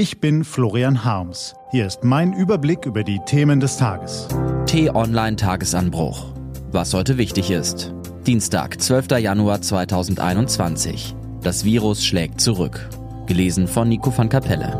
Ich bin Florian Harms. Hier ist mein Überblick über die Themen des Tages. T-Online Tagesanbruch. Was heute wichtig ist. Dienstag, 12. Januar 2021. Das Virus schlägt zurück. Gelesen von Nico van Kapelle.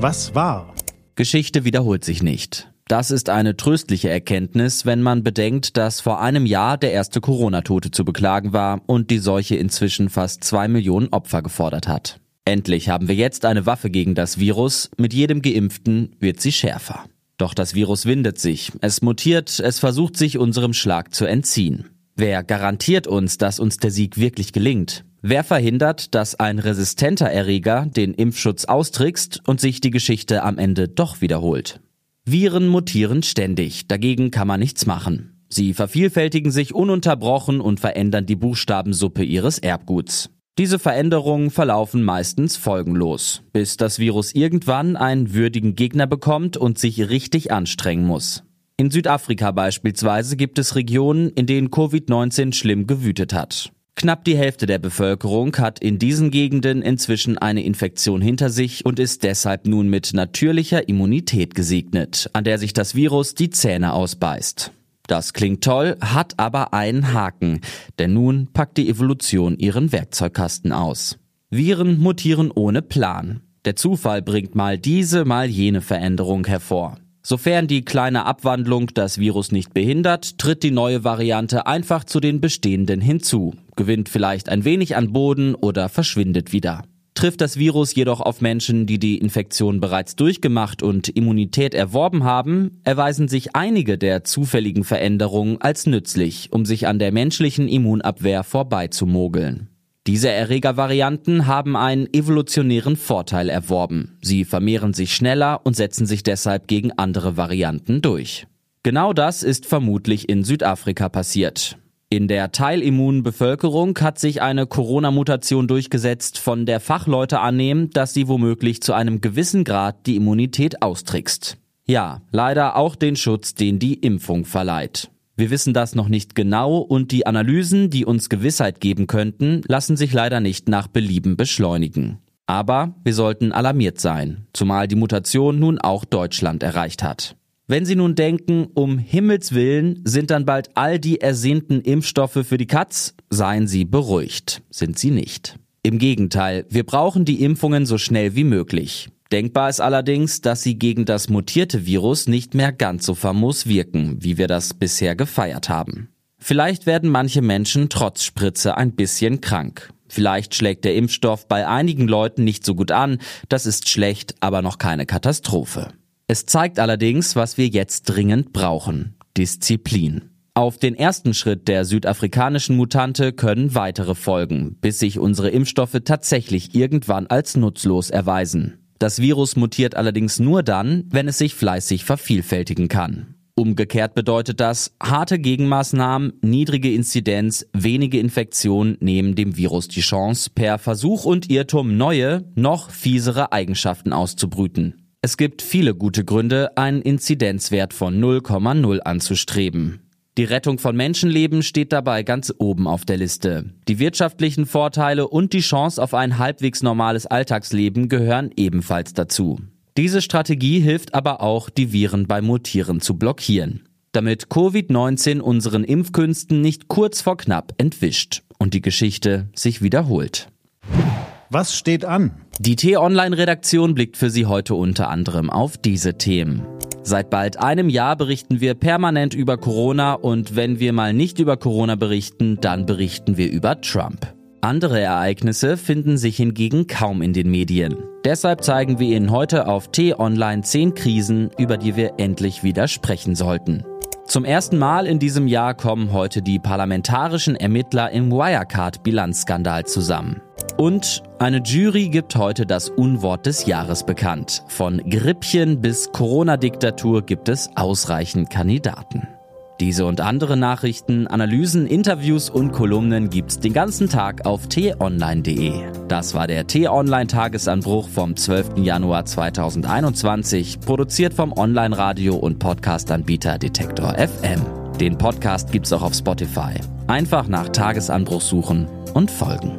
Was war? Geschichte wiederholt sich nicht. Das ist eine tröstliche Erkenntnis, wenn man bedenkt, dass vor einem Jahr der erste Corona-Tote zu beklagen war und die Seuche inzwischen fast zwei Millionen Opfer gefordert hat. Endlich haben wir jetzt eine Waffe gegen das Virus, mit jedem Geimpften wird sie schärfer. Doch das Virus windet sich, es mutiert, es versucht sich unserem Schlag zu entziehen. Wer garantiert uns, dass uns der Sieg wirklich gelingt? Wer verhindert, dass ein resistenter Erreger den Impfschutz austrickst und sich die Geschichte am Ende doch wiederholt? Viren mutieren ständig, dagegen kann man nichts machen. Sie vervielfältigen sich ununterbrochen und verändern die Buchstabensuppe ihres Erbguts. Diese Veränderungen verlaufen meistens folgenlos, bis das Virus irgendwann einen würdigen Gegner bekommt und sich richtig anstrengen muss. In Südafrika beispielsweise gibt es Regionen, in denen Covid-19 schlimm gewütet hat. Knapp die Hälfte der Bevölkerung hat in diesen Gegenden inzwischen eine Infektion hinter sich und ist deshalb nun mit natürlicher Immunität gesegnet, an der sich das Virus die Zähne ausbeißt. Das klingt toll, hat aber einen Haken, denn nun packt die Evolution ihren Werkzeugkasten aus. Viren mutieren ohne Plan. Der Zufall bringt mal diese, mal jene Veränderung hervor. Sofern die kleine Abwandlung das Virus nicht behindert, tritt die neue Variante einfach zu den bestehenden hinzu, gewinnt vielleicht ein wenig an Boden oder verschwindet wieder. Trifft das Virus jedoch auf Menschen, die die Infektion bereits durchgemacht und Immunität erworben haben, erweisen sich einige der zufälligen Veränderungen als nützlich, um sich an der menschlichen Immunabwehr vorbeizumogeln. Diese Erregervarianten haben einen evolutionären Vorteil erworben. Sie vermehren sich schneller und setzen sich deshalb gegen andere Varianten durch. Genau das ist vermutlich in Südafrika passiert. In der teilimmunen Bevölkerung hat sich eine Corona-Mutation durchgesetzt, von der Fachleute annehmen, dass sie womöglich zu einem gewissen Grad die Immunität austrickst. Ja, leider auch den Schutz, den die Impfung verleiht. Wir wissen das noch nicht genau und die Analysen, die uns Gewissheit geben könnten, lassen sich leider nicht nach Belieben beschleunigen. Aber wir sollten alarmiert sein, zumal die Mutation nun auch Deutschland erreicht hat. Wenn Sie nun denken, um Himmels willen sind dann bald all die ersehnten Impfstoffe für die Katz, seien Sie beruhigt, sind sie nicht. Im Gegenteil, wir brauchen die Impfungen so schnell wie möglich. Denkbar ist allerdings, dass sie gegen das mutierte Virus nicht mehr ganz so famos wirken, wie wir das bisher gefeiert haben. Vielleicht werden manche Menschen trotz Spritze ein bisschen krank. Vielleicht schlägt der Impfstoff bei einigen Leuten nicht so gut an, das ist schlecht, aber noch keine Katastrophe. Es zeigt allerdings, was wir jetzt dringend brauchen. Disziplin. Auf den ersten Schritt der südafrikanischen Mutante können weitere folgen, bis sich unsere Impfstoffe tatsächlich irgendwann als nutzlos erweisen. Das Virus mutiert allerdings nur dann, wenn es sich fleißig vervielfältigen kann. Umgekehrt bedeutet das, harte Gegenmaßnahmen, niedrige Inzidenz, wenige Infektionen nehmen dem Virus die Chance, per Versuch und Irrtum neue, noch fiesere Eigenschaften auszubrüten. Es gibt viele gute Gründe, einen Inzidenzwert von 0,0 anzustreben. Die Rettung von Menschenleben steht dabei ganz oben auf der Liste. Die wirtschaftlichen Vorteile und die Chance auf ein halbwegs normales Alltagsleben gehören ebenfalls dazu. Diese Strategie hilft aber auch, die Viren beim Mutieren zu blockieren. Damit Covid-19 unseren Impfkünsten nicht kurz vor knapp entwischt und die Geschichte sich wiederholt. Was steht an? Die T-Online-Redaktion blickt für Sie heute unter anderem auf diese Themen. Seit bald einem Jahr berichten wir permanent über Corona und wenn wir mal nicht über Corona berichten, dann berichten wir über Trump. Andere Ereignisse finden sich hingegen kaum in den Medien. Deshalb zeigen wir Ihnen heute auf T-Online 10 Krisen, über die wir endlich wieder sprechen sollten. Zum ersten Mal in diesem Jahr kommen heute die parlamentarischen Ermittler im Wirecard-Bilanzskandal zusammen. Und eine Jury gibt heute das Unwort des Jahres bekannt. Von Grippchen bis Corona-Diktatur gibt es ausreichend Kandidaten. Diese und andere Nachrichten, Analysen, Interviews und Kolumnen gibt's den ganzen Tag auf t-online.de. Das war der T-Online-Tagesanbruch vom 12. Januar 2021, produziert vom Online-Radio- und Podcast-Anbieter Detektor FM. Den Podcast gibt's auch auf Spotify. Einfach nach Tagesanbruch suchen und folgen.